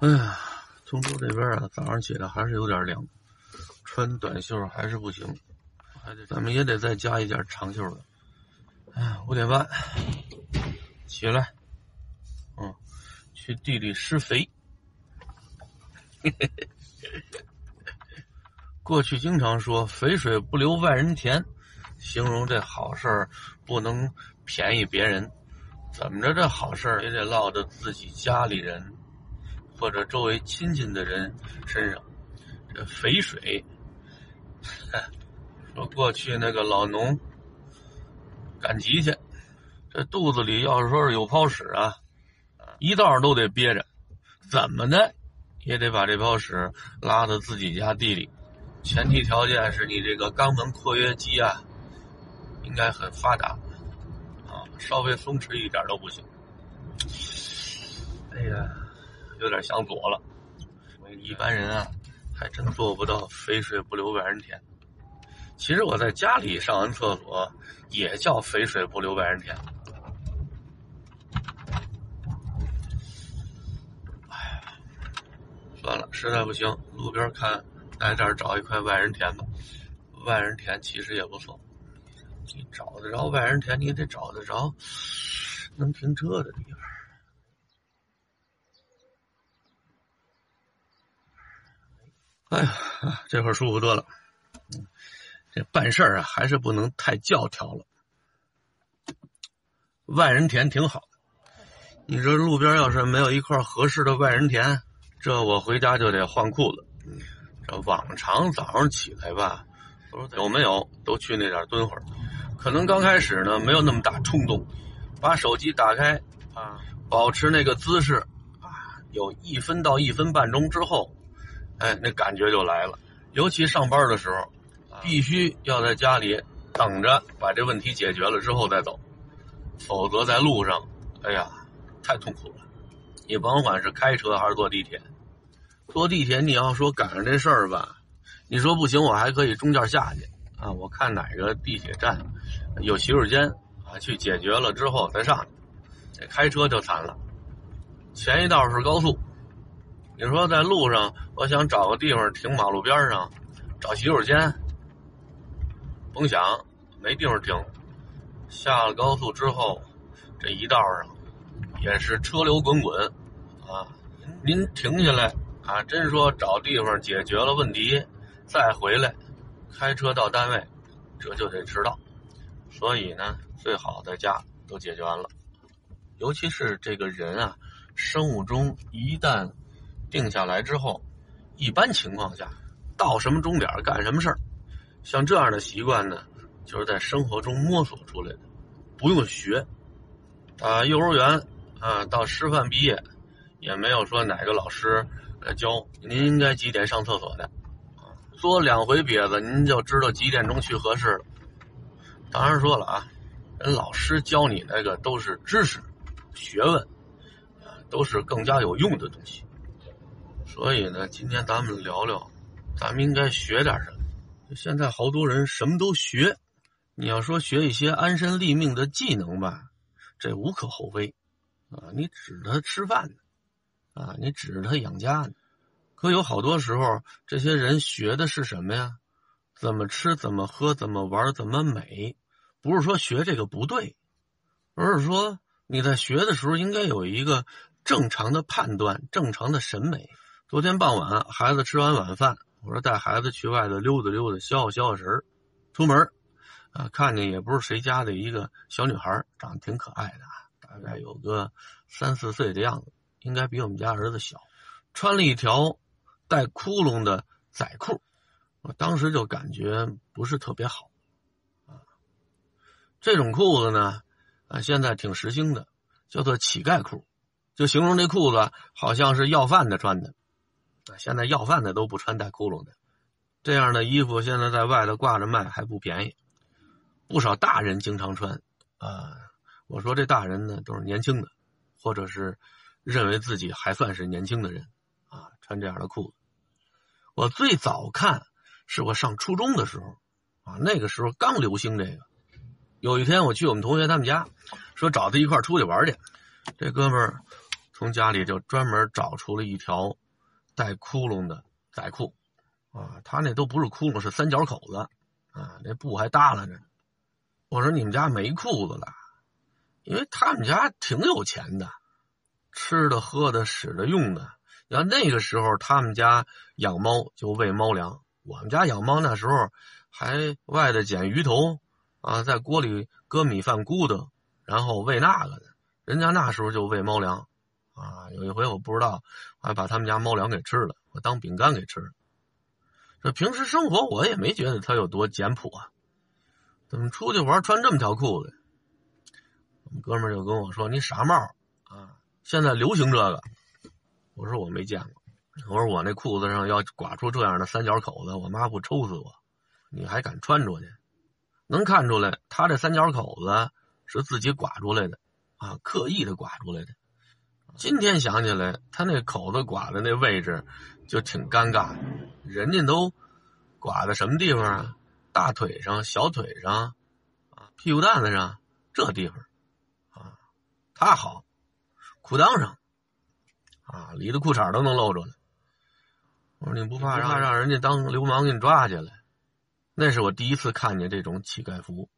哎呀，通州这边啊，早上起来还是有点凉，穿短袖还是不行，还得咱们也得再加一件长袖的。哎，五点半起来，嗯，去地里施肥。过去经常说“肥水不流外人田”，形容这好事儿不能便宜别人。怎么着，这好事儿也得落到自己家里人或者周围亲近的人身上。这肥水，说过去那个老农赶集去，这肚子里要是说是有泡屎啊，一道都得憋着，怎么的也得把这泡屎拉到自己家地里。前提条件是你这个肛门括约肌啊，应该很发达，啊，稍微松弛一点都不行。哎呀，有点想左了。一般人啊，还真做不到肥水不流外人田。其实我在家里上完厕所，也叫肥水不流外人田。哎，算了，实在不行，路边看。在这儿找一块外人田吧，外人田其实也不错。你找得着外人田，你得找得着能停车的地方。哎呀，这会儿舒服多了。这办事儿啊，还是不能太教条了。外人田挺好，你说路边要是没有一块合适的外人田，这我回家就得换裤子。这往常早上起来吧，有没有都去那点蹲会儿。可能刚开始呢没有那么大冲动，把手机打开啊，保持那个姿势啊，有一分到一分半钟之后，哎，那感觉就来了。尤其上班的时候，必须要在家里等着把这问题解决了之后再走，否则在路上，哎呀，太痛苦了。你甭管是开车还是坐地铁。坐地铁，你要说赶上这事儿吧，你说不行，我还可以中间下去啊。我看哪个地铁站有洗手间啊，去解决了之后再上去。这开车就惨了，前一道是高速，你说在路上，我想找个地方停马路边上找洗手间，甭想，没地方停。下了高速之后，这一道上也是车流滚滚啊，您停下来。啊，真说找地方解决了问题，再回来开车到单位，这就得迟到。所以呢，最好在家都解决完了。尤其是这个人啊，生物钟一旦定下来之后，一般情况下到什么钟点干什么事儿，像这样的习惯呢，就是在生活中摸索出来的，不用学。啊，幼儿园啊，到师范毕业，也没有说哪个老师。来教您应该几点上厕所的，啊，做两回瘪子，您就知道几点钟去合适了。当然说了啊，人老师教你那个都是知识、学问，啊，都是更加有用的东西。所以呢，今天咱们聊聊，咱们应该学点什么。现在好多人什么都学，你要说学一些安身立命的技能吧，这无可厚非，啊，你指着他吃饭呢。啊，你指着他养家呢，可有好多时候，这些人学的是什么呀？怎么吃，怎么喝，怎么玩，怎么美？不是说学这个不对，而是说你在学的时候应该有一个正常的判断、正常的审美。昨天傍晚，孩子吃完晚饭，我说带孩子去外头溜达溜达，消消消神儿。出门啊，看见也不是谁家的一个小女孩，长得挺可爱的，大概有个三四岁的样子。应该比我们家儿子小，穿了一条带窟窿的仔裤，我当时就感觉不是特别好，啊，这种裤子呢，啊，现在挺时兴的，叫做乞丐裤，就形容这裤子好像是要饭的穿的，现在要饭的都不穿带窟窿的，这样的衣服现在在外头挂着卖还不便宜，不少大人经常穿，啊，我说这大人呢都是年轻的，或者是。认为自己还算是年轻的人，啊，穿这样的裤子。我最早看是我上初中的时候，啊，那个时候刚流行这个。有一天我去我们同学他们家，说找他一块出去玩去。这哥们儿从家里就专门找出了一条带窟窿的仔裤，啊，他那都不是窟窿，是三角口子，啊，那布还耷拉着。我说你们家没裤子了，因为他们家挺有钱的，吃的、喝的、使的、用的。要那个时候他们家养猫就喂猫粮，我们家养猫那时候还外头捡鱼头，啊，在锅里搁米饭咕嘟，然后喂那个的。人家那时候就喂猫粮，啊，有一回我不知道，还把他们家猫粮给吃了，我当饼干给吃了。这平时生活我也没觉得他有多简朴啊。怎么出去玩穿这么条裤子？我们哥们就跟我说：“你傻帽啊！现在流行这个。”我说：“我没见过。”我说：“我那裤子上要刮出这样的三角口子，我妈不抽死我？你还敢穿出去？能看出来，他这三角口子是自己刮出来的啊，刻意的刮出来的。今天想起来，他那口子刮的那位置就挺尴尬，人家都刮在什么地方啊？”大腿上、小腿上，啊，屁股蛋子上这地方，啊，他好，裤裆上，啊，里的裤衩都能露出来。我说你不怕让让人家当流氓给你抓起来？那是我第一次看见这种乞丐服，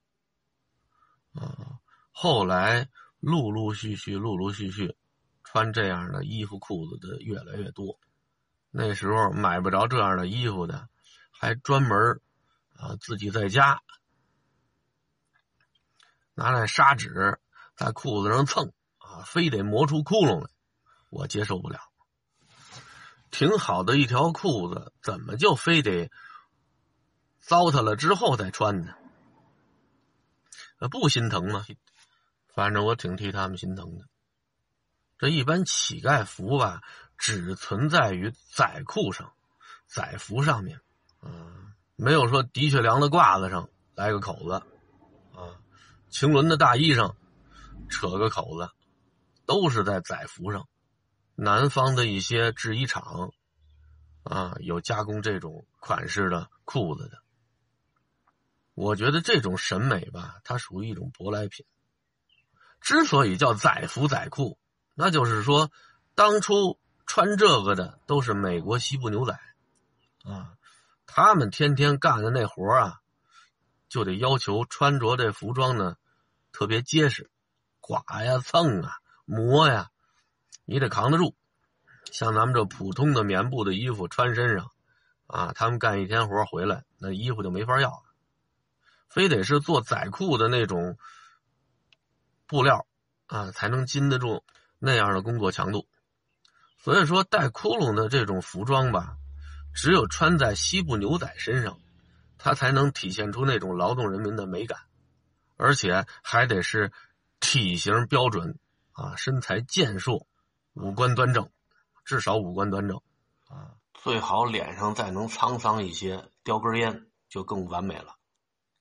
啊，后来陆陆续续、陆陆续续穿这样的衣服裤子的越来越多。那时候买不着这样的衣服的，还专门。啊，自己在家拿那砂纸在裤子上蹭啊，非得磨出窟窿来，我接受不了。挺好的一条裤子，怎么就非得糟蹋了之后再穿呢？不心疼吗？反正我挺替他们心疼的。这一般乞丐服吧，只存在于仔裤上、仔服上面，嗯。没有说的确良的褂子上来个口子，啊，晴纶的大衣上扯个口子，都是在载服上。南方的一些制衣厂，啊，有加工这种款式的裤子的。我觉得这种审美吧，它属于一种舶来品。之所以叫载服载裤，那就是说，当初穿这个的都是美国西部牛仔，啊。他们天天干的那活啊，就得要求穿着这服装呢，特别结实，刮呀、蹭啊、磨呀，你得扛得住。像咱们这普通的棉布的衣服穿身上，啊，他们干一天活回来，那衣服就没法要了，非得是做仔裤的那种布料啊，才能经得住那样的工作强度。所以说，带窟窿的这种服装吧。只有穿在西部牛仔身上，它才能体现出那种劳动人民的美感，而且还得是体型标准啊，身材健硕，五官端正，至少五官端正啊，最好脸上再能沧桑一些，叼根烟就更完美了。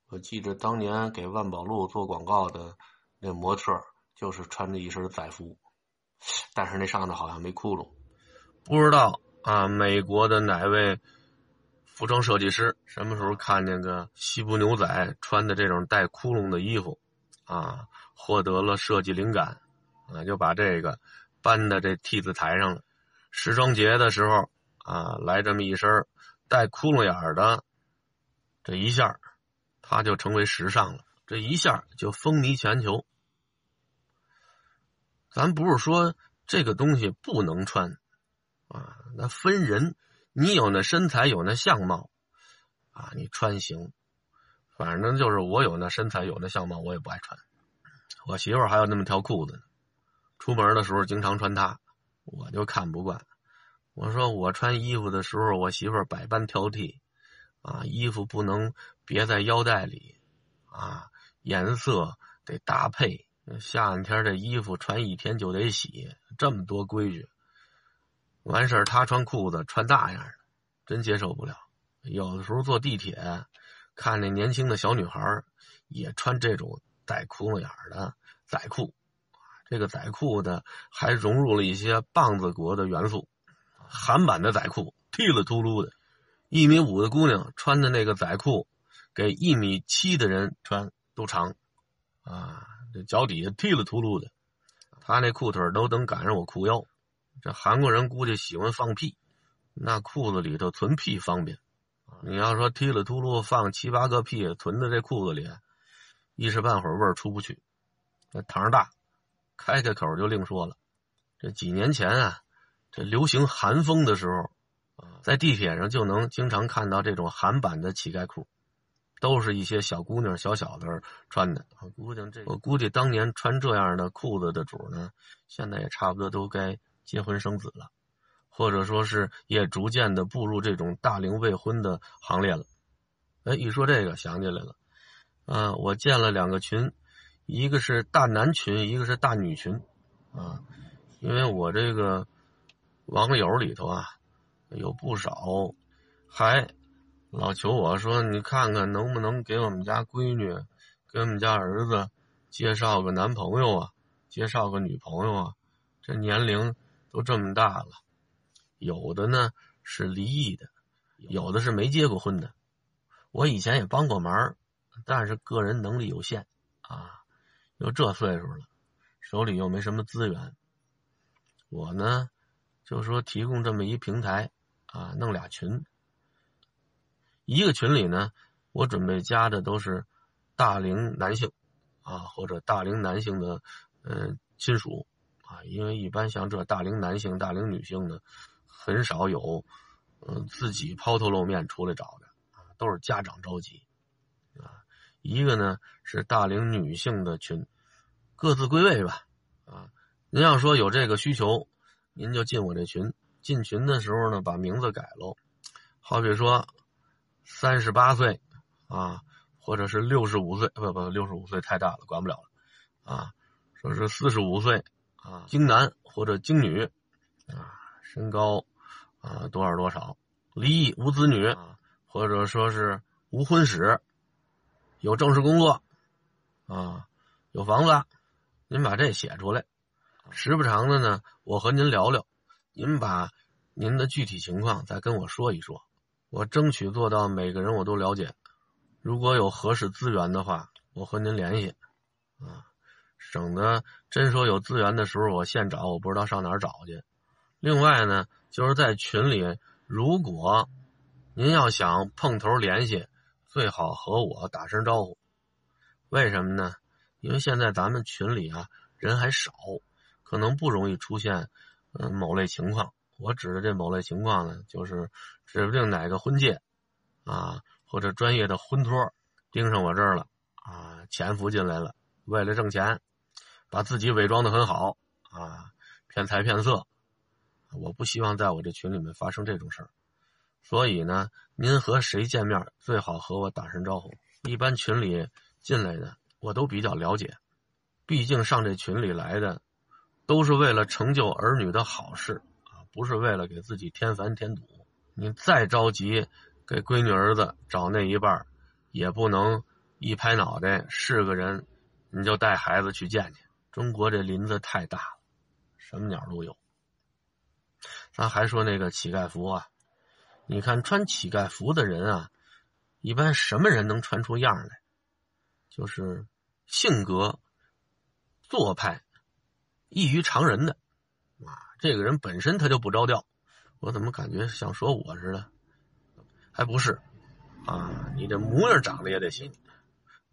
我记得当年给万宝路做广告的那模特，就是穿着一身仔服，但是那上头好像没窟窿，不知道。啊，美国的哪位服装设计师什么时候看见个西部牛仔穿的这种带窟窿的衣服，啊，获得了设计灵感，啊，就把这个搬到这 T 字台上了。时装节的时候，啊，来这么一身带窟窿眼的，这一下他就成为时尚了，这一下就风靡全球。咱不是说这个东西不能穿。啊，那分人，你有那身材，有那相貌，啊，你穿行，反正就是我有那身材，有那相貌，我也不爱穿。我媳妇儿还有那么条裤子呢，出门的时候经常穿它，我就看不惯。我说我穿衣服的时候，我媳妇儿百般挑剔，啊，衣服不能别在腰带里，啊，颜色得搭配，夏天这衣服穿一天就得洗，这么多规矩。完事儿，他穿裤子穿大样的，真接受不了。有的时候坐地铁，看那年轻的小女孩也穿这种带窟窿眼的仔裤，这个仔裤的还融入了一些棒子国的元素，韩版的仔裤，剃了秃噜的。一米五的姑娘穿的那个仔裤，给一米七的人穿都长，啊，这脚底下剃了秃噜的，他那裤腿都能赶上我裤腰。这韩国人估计喜欢放屁，那裤子里头存屁方便。你要说踢了秃噜放七八个屁存在这裤子里，一时半会儿味儿出不去。那膛大，开开口就另说了。这几年前啊，这流行韩风的时候，在地铁上就能经常看到这种韩版的乞丐裤，都是一些小姑娘、小小子穿的。我估计这，我估计当年穿这样的裤子的主呢，现在也差不多都该结婚生子了。或者说是也逐渐的步入这种大龄未婚的行列了。哎，一说这个想起来了，啊，我建了两个群，一个是大男群，一个是大女群，啊，因为我这个网友里头啊有不少还老求我说，你看看能不能给我们家闺女，给我们家儿子介绍个男朋友啊，介绍个女朋友啊，这年龄都这么大了。有的呢是离异的，有的是没结过婚的。我以前也帮过忙，但是个人能力有限啊，又这岁数了，手里又没什么资源。我呢就说提供这么一平台啊，弄俩群。一个群里呢，我准备加的都是大龄男性啊，或者大龄男性的呃亲属啊，因为一般像这大龄男性、大龄女性的。很少有，嗯，自己抛头露面出来找的啊，都是家长着急，啊，一个呢是大龄女性的群，各自归位吧，啊，您要说有这个需求，您就进我这群，进群的时候呢把名字改喽，好比说三十八岁啊，或者是六十五岁，不不，六十五岁太大了，管不了了，啊，说是四十五岁啊，京男或者京女，啊。身高，啊，多少多少，离异无子女啊，或者说是无婚史，有正式工作，啊，有房子，您把这写出来。时不常的呢，我和您聊聊，您把您的具体情况再跟我说一说，我争取做到每个人我都了解。如果有合适资源的话，我和您联系，啊，省得真说有资源的时候我现找，我不知道上哪儿找去。另外呢，就是在群里，如果您要想碰头联系，最好和我打声招呼。为什么呢？因为现在咱们群里啊人还少，可能不容易出现嗯某类情况。我指的这某类情况呢，就是指不定哪个婚介啊或者专业的婚托盯上我这儿了啊，潜伏进来了，为了挣钱，把自己伪装的很好啊，骗财骗色。我不希望在我这群里面发生这种事儿，所以呢，您和谁见面最好和我打声招呼。一般群里进来的我都比较了解，毕竟上这群里来的都是为了成就儿女的好事啊，不是为了给自己添烦添堵。你再着急给闺女儿子找那一半，也不能一拍脑袋是个人，你就带孩子去见去。中国这林子太大了，什么鸟都有。咱还说那个乞丐服啊，你看穿乞丐服的人啊，一般什么人能穿出样来？就是性格、做派异于常人的啊。这个人本身他就不着调，我怎么感觉像说我似的？还不是啊？你这模样长得也得行，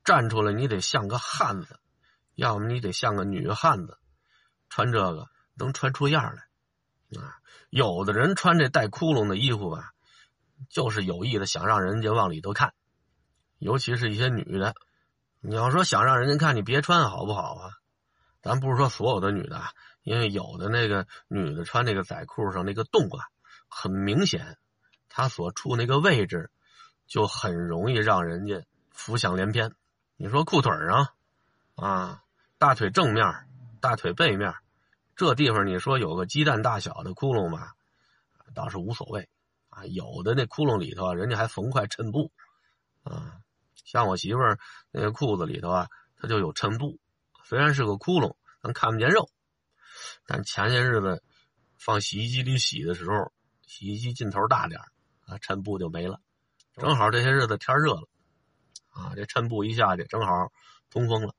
站出来你得像个汉子，要么你得像个女汉子，穿这个能穿出样来。啊，有的人穿这带窟窿的衣服吧，就是有意的想让人家往里头看，尤其是一些女的。你要说想让人家看，你别穿好不好啊？咱不是说所有的女的，因为有的那个女的穿那个仔裤上那个洞啊，很明显，他所处那个位置就很容易让人家浮想联翩。你说裤腿上啊，大腿正面，大腿背面。这地方你说有个鸡蛋大小的窟窿吧，倒是无所谓啊。有的那窟窿里头，人家还缝块衬布啊。像我媳妇儿那个裤子里头啊，它就有衬布。虽然是个窟窿，咱看不见肉，但前些日子放洗衣机里洗的时候，洗衣机劲头大点啊，衬布就没了。正好这些日子天热了啊，这衬布一下去，正好通风了。